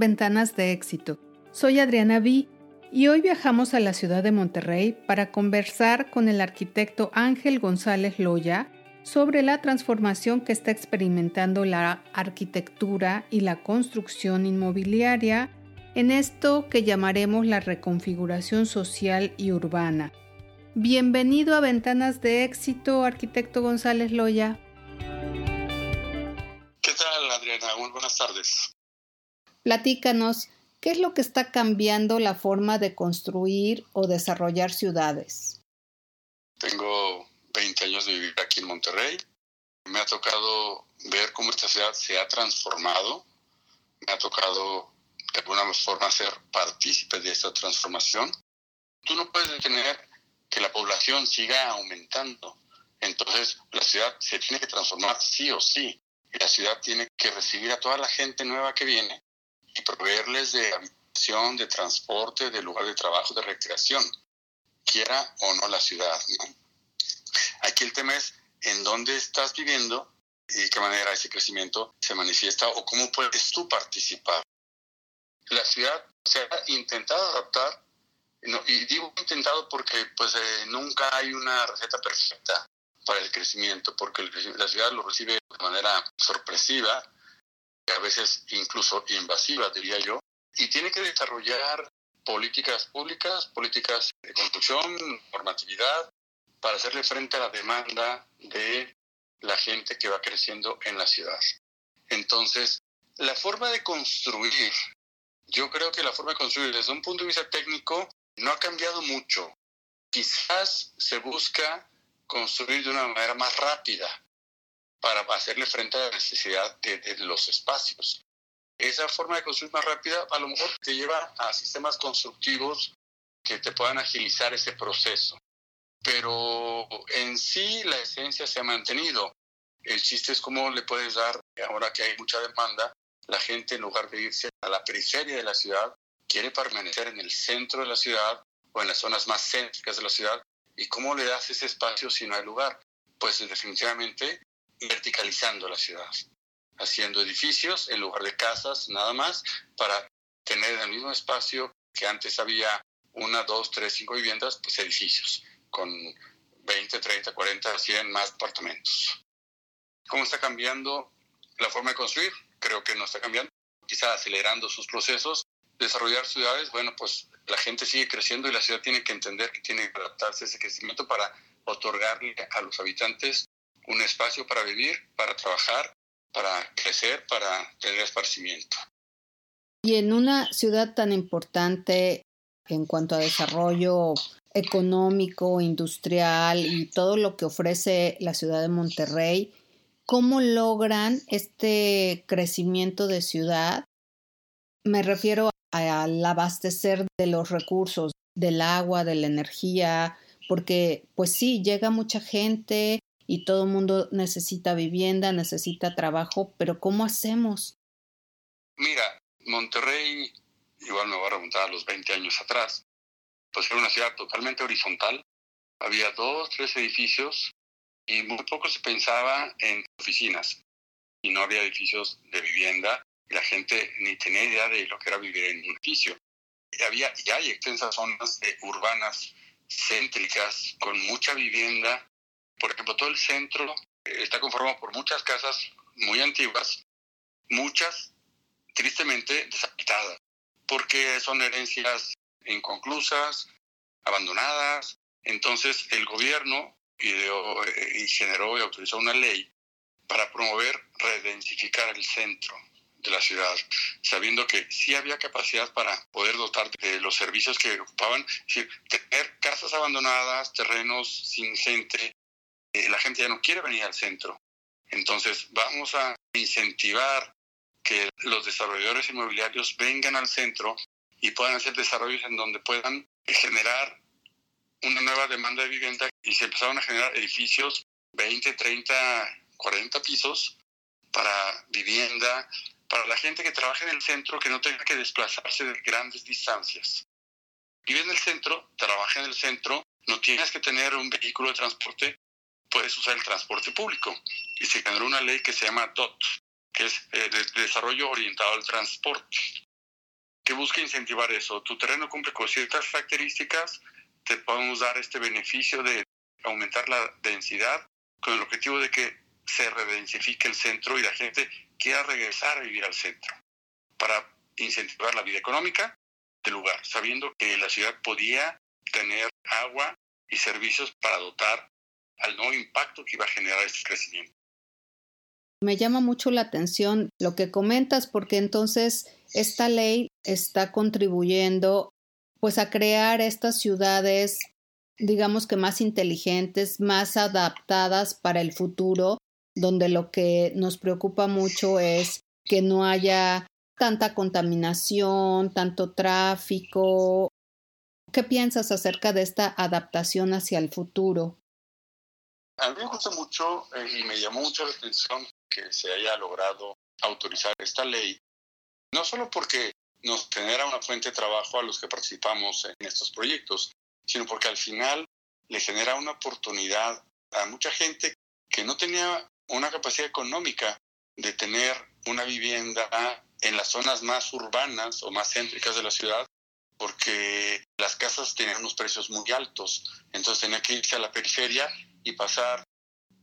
Ventanas de Éxito. Soy Adriana Vi y hoy viajamos a la ciudad de Monterrey para conversar con el arquitecto Ángel González Loya sobre la transformación que está experimentando la arquitectura y la construcción inmobiliaria en esto que llamaremos la reconfiguración social y urbana. Bienvenido a Ventanas de Éxito, arquitecto González Loya. ¿Qué tal, Adriana? Muy buenas tardes. Platícanos, ¿qué es lo que está cambiando la forma de construir o desarrollar ciudades? Tengo 20 años de vivir aquí en Monterrey. Me ha tocado ver cómo esta ciudad se ha transformado. Me ha tocado de alguna forma ser partícipe de esta transformación. Tú no puedes detener que la población siga aumentando. Entonces la ciudad se tiene que transformar sí o sí. La ciudad tiene que recibir a toda la gente nueva que viene y proveerles de habitación, de transporte, de lugar de trabajo, de recreación, quiera o no la ciudad. Aquí el tema es en dónde estás viviendo y de qué manera ese crecimiento se manifiesta o cómo puedes tú participar. La ciudad se ha intentado adaptar, y digo intentado porque pues eh, nunca hay una receta perfecta para el crecimiento, porque la ciudad lo recibe de manera sorpresiva, a veces incluso invasiva, diría yo, y tiene que desarrollar políticas públicas, políticas de construcción, normatividad, para hacerle frente a la demanda de la gente que va creciendo en la ciudad. Entonces, la forma de construir, yo creo que la forma de construir desde un punto de vista técnico no ha cambiado mucho. Quizás se busca construir de una manera más rápida, para hacerle frente a la necesidad de, los espacios. Esa forma de construir más rápida a lo mejor te lleva a sistemas constructivos que te puedan agilizar ese proceso. Pero en sí la esencia se ha mantenido. El chiste es cómo le puedes dar, ahora que hay mucha demanda, la gente en lugar de irse a la periferia de la ciudad, quiere permanecer en el centro de la ciudad o en las zonas más céntricas de la ciudad. ¿Y cómo le das ese espacio si no hay lugar? Pues definitivamente verticalizando la ciudad, haciendo edificios en lugar de casas nada más para tener en el mismo espacio que antes había una, dos, tres, cinco viviendas, pues edificios con 20, 30, 40, 100 más apartamentos. ¿Cómo está cambiando la forma de construir? Creo que no está cambiando, quizá acelerando sus procesos. Desarrollar ciudades, bueno, pues la gente sigue creciendo y la ciudad tiene que entender que tiene que adaptarse a ese crecimiento para otorgarle a los habitantes un espacio para vivir, para trabajar, para crecer, para tener esparcimiento. Y en una ciudad tan importante en cuanto a desarrollo económico, industrial y todo lo que ofrece la ciudad de Monterrey, ¿cómo logran este crecimiento de ciudad? Me refiero al abastecer de los recursos, del agua, de la energía, porque pues sí, llega mucha gente, y todo el mundo necesita vivienda, necesita trabajo, pero ¿cómo hacemos? Mira, Monterrey, igual me voy a remontar a los 20 años atrás, pues era una ciudad totalmente horizontal, había dos, tres edificios y muy poco se pensaba en oficinas y no había edificios de vivienda y la gente ni tenía idea de lo que era vivir en un edificio. Y había hay extensas zonas urbanas céntricas con mucha vivienda por ejemplo, todo el centro está conformado por muchas casas muy antiguas, muchas tristemente deshabitadas, porque son herencias inconclusas, abandonadas. Entonces el gobierno ideó, eh, y generó y autorizó una ley para promover redensificar el centro de la ciudad, sabiendo que sí había capacidad para poder dotar de los servicios que ocupaban, es decir, tener casas abandonadas, terrenos sin gente, eh, la gente ya no quiere venir al centro. Entonces vamos a incentivar que los desarrolladores inmobiliarios vengan al centro y puedan hacer desarrollos en donde puedan generar una nueva demanda de vivienda y se empezaron a generar edificios 20, 30, 40 pisos para vivienda, para la gente que trabaja en el centro que no tenga que desplazarse de grandes distancias. Vive en el centro, trabaja en el centro, no tienes que tener un vehículo de transporte puedes usar el transporte público. Y se generó una ley que se llama DOT, que es eh, Desarrollo Orientado al Transporte. que busca incentivar eso. Tu terreno cumple con ciertas características, te podemos dar este beneficio de aumentar la densidad con el objetivo de que se redensifique el centro y la gente quiera regresar a vivir al centro para incentivar la vida económica del lugar, sabiendo que la ciudad podía tener agua y servicios para dotar al nuevo impacto que iba a generar este crecimiento. Me llama mucho la atención lo que comentas porque entonces esta ley está contribuyendo pues a crear estas ciudades digamos que más inteligentes, más adaptadas para el futuro, donde lo que nos preocupa mucho es que no haya tanta contaminación, tanto tráfico. ¿Qué piensas acerca de esta adaptación hacia el futuro? A mí me gusta mucho eh, y me llamó mucho la atención que se haya logrado autorizar esta ley, no solo porque nos genera una fuente de trabajo a los que participamos en estos proyectos, sino porque al final le genera una oportunidad a mucha gente que no tenía una capacidad económica de tener una vivienda en las zonas más urbanas o más céntricas de la ciudad, porque las casas tenían unos precios muy altos. Entonces tenía que irse a la periferia y pasar,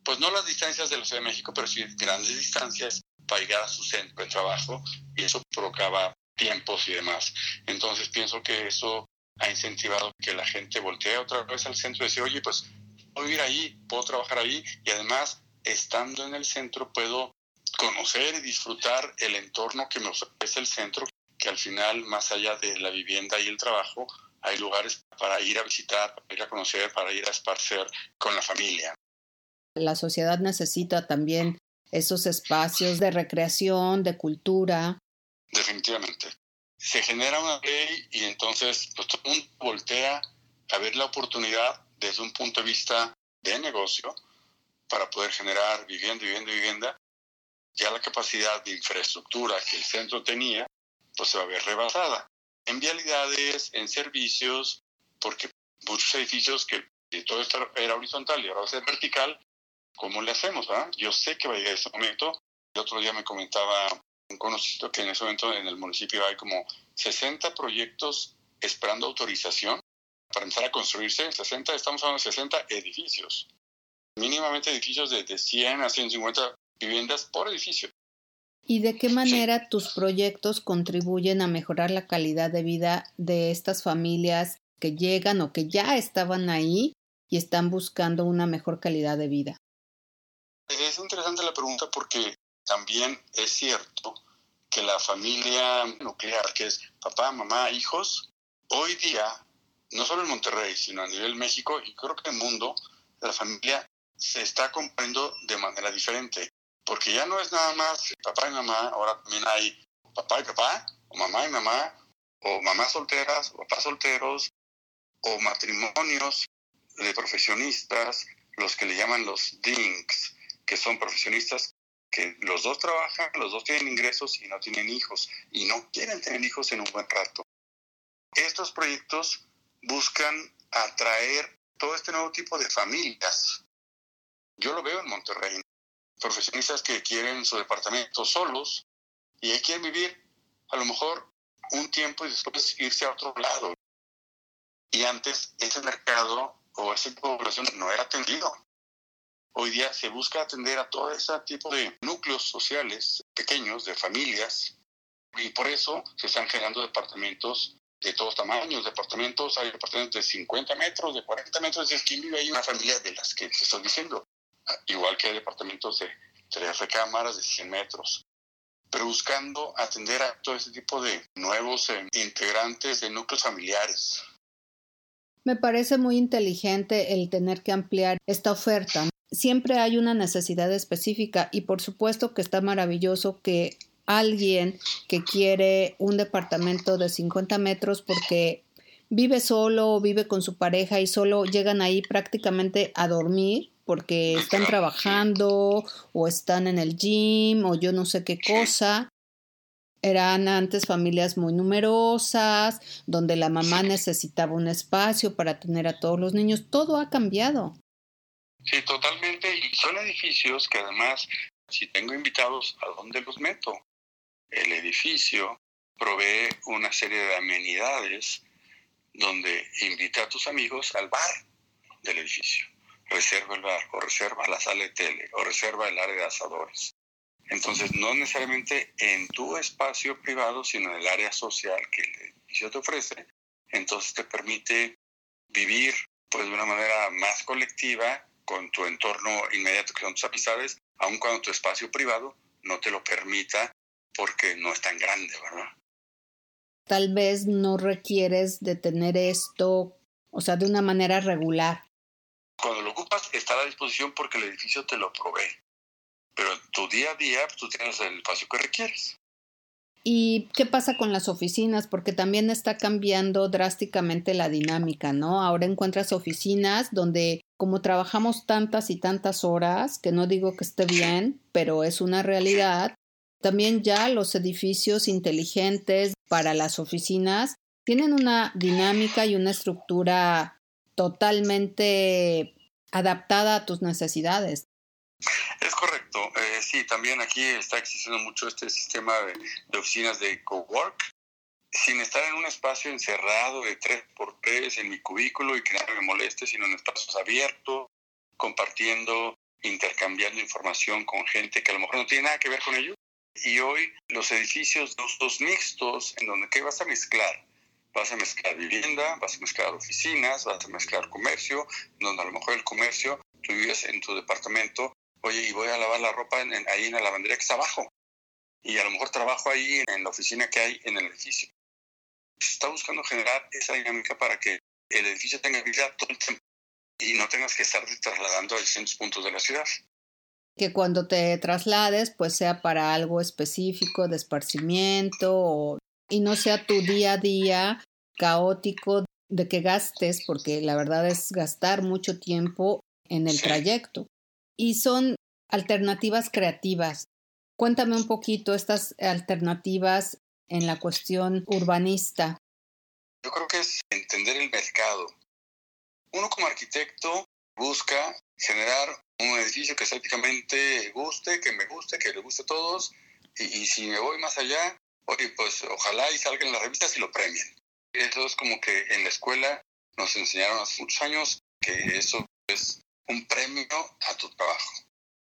pues no las distancias de la Ciudad de México, pero sí grandes distancias para llegar a su centro de trabajo y eso provocaba tiempos y demás. Entonces pienso que eso ha incentivado que la gente voltee otra vez al centro y decir, oye, pues puedo ir ahí, puedo trabajar ahí y además estando en el centro puedo conocer y disfrutar el entorno que me ofrece el centro, que al final, más allá de la vivienda y el trabajo, hay lugares para ir a visitar, para ir a conocer, para ir a esparcer con la familia. La sociedad necesita también esos espacios de recreación, de cultura. Definitivamente. Se genera una ley y entonces pues, todo el mundo voltea a ver la oportunidad desde un punto de vista de negocio para poder generar vivienda, vivienda, vivienda. Ya la capacidad de infraestructura que el centro tenía, pues se va a ver rebasada. En vialidades, en servicios, porque muchos edificios que todo esto era horizontal y ahora va a ser vertical, ¿cómo le hacemos? Ah? Yo sé que va a llegar ese momento. El otro día me comentaba un conocido que en ese momento en el municipio hay como 60 proyectos esperando autorización para empezar a construirse. 60, estamos hablando de 60 edificios. Mínimamente edificios de, de 100 a 150 viviendas por edificio. ¿Y de qué manera tus proyectos contribuyen a mejorar la calidad de vida de estas familias que llegan o que ya estaban ahí y están buscando una mejor calidad de vida? Es interesante la pregunta porque también es cierto que la familia nuclear, que es papá, mamá, hijos, hoy día, no solo en Monterrey, sino a nivel México y creo que en el mundo, la familia se está comprando de manera diferente, porque ya no es nada más papá y mamá, ahora también hay papá y papá, o mamá y mamá, o mamás solteras, o papás solteros, o matrimonios de profesionistas, los que le llaman los DINKs, que son profesionistas que los dos trabajan, los dos tienen ingresos y no tienen hijos, y no quieren tener hijos en un buen rato. Estos proyectos buscan atraer todo este nuevo tipo de familias. Yo lo veo en Monterrey. Profesionistas que quieren su departamento solos y quieren vivir a lo mejor un tiempo y después irse a otro lado. Y antes ese mercado o esa población no era atendido. Hoy día se busca atender a todo ese tipo de núcleos sociales pequeños, de familias, y por eso se están generando departamentos de todos tamaños, departamentos, hay departamentos de 50 metros, de 40 metros, es que vive ahí una familia de las que te estoy diciendo, igual que hay departamentos de tres recámaras de 100 metros, pero buscando atender a todo ese tipo de nuevos eh, integrantes de núcleos familiares. Me parece muy inteligente el tener que ampliar esta oferta siempre hay una necesidad específica y por supuesto que está maravilloso que alguien que quiere un departamento de 50 metros porque vive solo o vive con su pareja y solo llegan ahí prácticamente a dormir porque están trabajando o están en el gym o yo no sé qué cosa. Eran antes familias muy numerosas, donde la mamá necesitaba un espacio para tener a todos los niños. Todo ha cambiado. Sí, totalmente. Y son edificios que además, si tengo invitados, ¿a dónde los meto? El edificio provee una serie de amenidades donde invita a tus amigos al bar del edificio. Reserva el bar, o reserva la sala de tele, o reserva el área de asadores. Entonces, no necesariamente en tu espacio privado, sino en el área social que el edificio te ofrece, entonces te permite vivir pues de una manera más colectiva con tu entorno inmediato que son tus amistades, aun cuando tu espacio privado no te lo permita porque no es tan grande, ¿verdad? Tal vez no requieres de tener esto, o sea, de una manera regular. Cuando lo ocupas está a la disposición porque el edificio te lo provee. Pero en tu día a día pues, tú tienes el espacio que requieres. ¿Y qué pasa con las oficinas? Porque también está cambiando drásticamente la dinámica, ¿no? Ahora encuentras oficinas donde como trabajamos tantas y tantas horas, que no digo que esté bien, pero es una realidad, también ya los edificios inteligentes para las oficinas tienen una dinámica y una estructura totalmente adaptada a tus necesidades. Es correcto. Eh, sí, también aquí está existiendo mucho este sistema de, oficinas de cowork, sin estar en un espacio encerrado de tres por tres en mi cubículo y que nadie me moleste, sino en espacios abiertos, compartiendo, intercambiando información con gente que a lo mejor no tiene nada que ver con ello. Y hoy los edificios de usos mixtos, en donde ¿qué vas a mezclar? Vas a mezclar vivienda, vas a mezclar oficinas, vas a mezclar comercio, donde a lo mejor el comercio, tú vives en tu departamento oye, y voy a lavar la ropa ahí en la lavandería que está abajo. Y a lo mejor trabajo ahí en la oficina que hay en el edificio. Se está buscando generar esa dinámica para que el edificio tenga vida todo el tiempo y no tengas que estar trasladando a distintos puntos de la ciudad. Que cuando te traslades, pues sea para algo específico de esparcimiento y no sea tu día a día caótico de que gastes, porque la verdad es gastar mucho tiempo en el trayecto y son alternativas creativas. Cuéntame un poquito estas alternativas en la cuestión urbanista. Yo creo que es entender el mercado. Uno como arquitecto busca generar un edificio que estéticamente guste, que me guste, que le guste a todos. Y, si me voy más allá, oye, pues ojalá y salgan las revistas y lo premien. Eso es como que en la escuela nos enseñaron hace muchos años que eso es un premio a tu trabajo.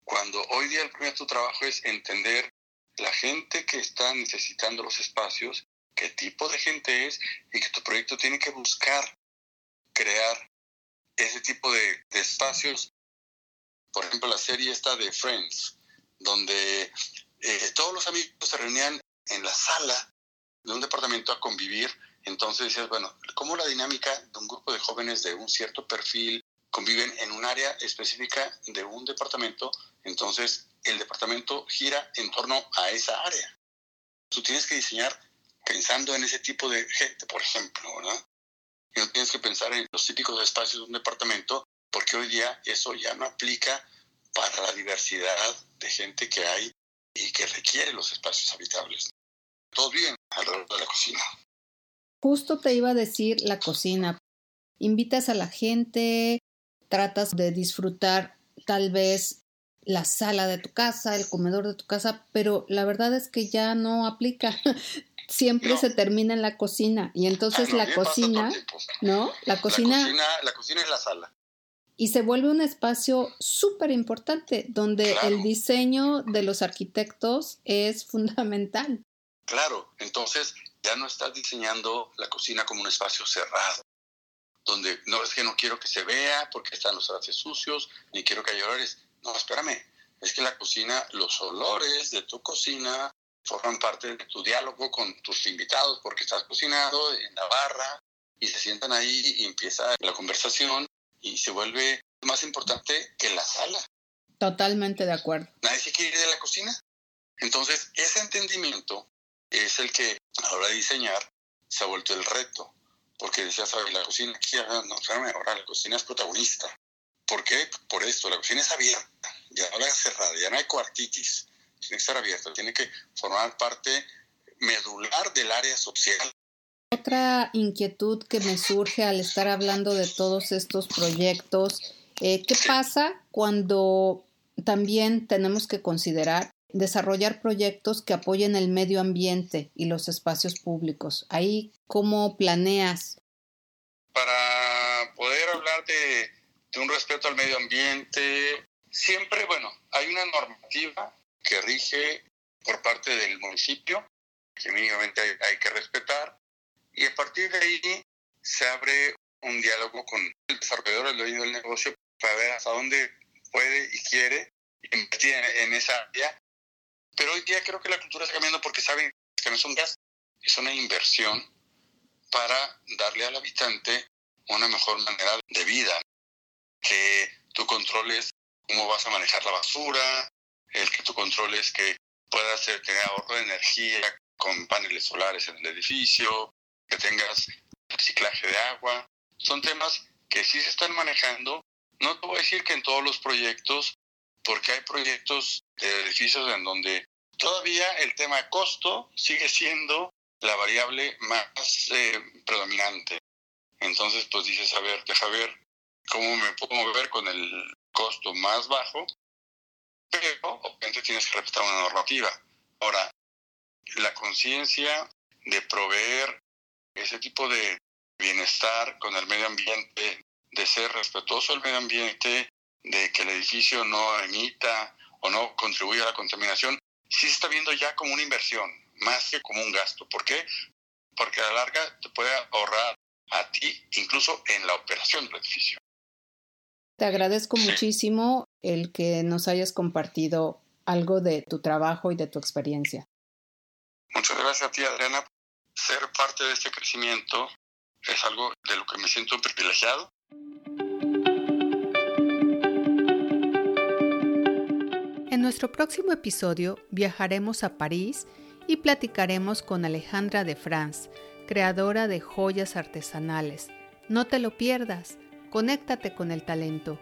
Cuando hoy día el premio a tu trabajo es entender la gente que está necesitando los espacios, qué tipo de gente es y que tu proyecto tiene que buscar crear ese tipo de, espacios. Por ejemplo, la serie esta de Friends, donde eh, todos los amigos se reunían en la sala de un departamento a convivir. Entonces decías, bueno, ¿cómo la dinámica de un grupo de jóvenes de un cierto perfil, conviven en un área específica de un departamento, entonces el departamento gira en torno a esa área. Tú tienes que diseñar pensando en ese tipo de gente, por ejemplo, ¿verdad? Y no tienes que pensar en los típicos espacios de un departamento, porque hoy día eso ya no aplica para la diversidad de gente que hay y que requiere los espacios habitables. Todos viven alrededor de la cocina. Justo te iba a decir la cocina. Invitas a la gente, tratas de disfrutar tal vez la sala de tu casa, el comedor de tu casa, pero la verdad es que ya no aplica. Siempre se termina en la cocina y entonces la cocina, ¿no? La cocina, la cocina, es la sala. Y se vuelve un espacio súper importante donde el diseño de los arquitectos es fundamental. Claro, entonces ya no estás diseñando la cocina como un espacio cerrado, donde no es que no quiero que se vea porque están los trastes sucios, ni quiero que haya olores. No, espérame, es que la cocina, los olores de tu cocina forman parte de tu diálogo con tus invitados porque estás cocinado en la barra y se sientan ahí y empieza la conversación y se vuelve más importante que la sala. Totalmente de acuerdo. Nadie se quiere ir de la cocina. Entonces, ese entendimiento es el que a la hora de diseñar se ha vuelto el reto porque decía, ¿sabes? La cocina aquí, no, ahora la cocina es protagonista. ¿Por qué? Por esto, la cocina es abierta, ya no es cerrada, ya no hay cuartitis, tiene que estar abierta, tiene que formar parte medular del área social. Otra inquietud que me surge al estar hablando de todos estos proyectos, eh, ¿qué pasa cuando también tenemos que considerar desarrollar proyectos que apoyen el medio ambiente y los espacios públicos. Ahí, ¿cómo planeas? Para poder hablar de, de un respeto al medio ambiente, siempre, bueno, hay una normativa que rige por parte del municipio, que mínimamente hay, que respetar, y a partir de ahí se abre un diálogo con el desarrollador, el dueño del negocio, para ver hasta dónde puede y quiere invertir en, esa área. Pero hoy día creo que la cultura está cambiando porque saben que no es un gasto, es una inversión para darle al habitante una mejor manera de vida, que tú controles cómo vas a manejar la basura, el que tú controles que puedas tener ahorro de energía con paneles solares en el edificio, que tengas reciclaje de agua. Son temas que sí se están manejando. No te voy a decir que en todos los proyectos, porque hay proyectos de edificios en donde todavía el tema costo sigue siendo la variable más eh, predominante. Entonces, pues dices, a ver, deja ver cómo me puedo mover con el costo más bajo pero obviamente tienes que respetar una normativa. Ahora, la conciencia de proveer ese tipo de bienestar con el medio ambiente, de ser respetuoso del medio ambiente, de que el edificio no emita o no contribuya a la contaminación, sí se está viendo ya como una inversión, más que como un gasto. ¿Por qué? Porque a la larga te puede ahorrar a ti, incluso en la operación del edificio. Te agradezco muchísimo el que nos hayas compartido algo de tu trabajo y de tu experiencia. Muchas gracias a ti, Adriana. Ser parte de este crecimiento es algo de lo que me siento privilegiado. Nuestro próximo episodio viajaremos a París y platicaremos con Alejandra de France, creadora de joyas artesanales. No te lo pierdas, conéctate con el talento.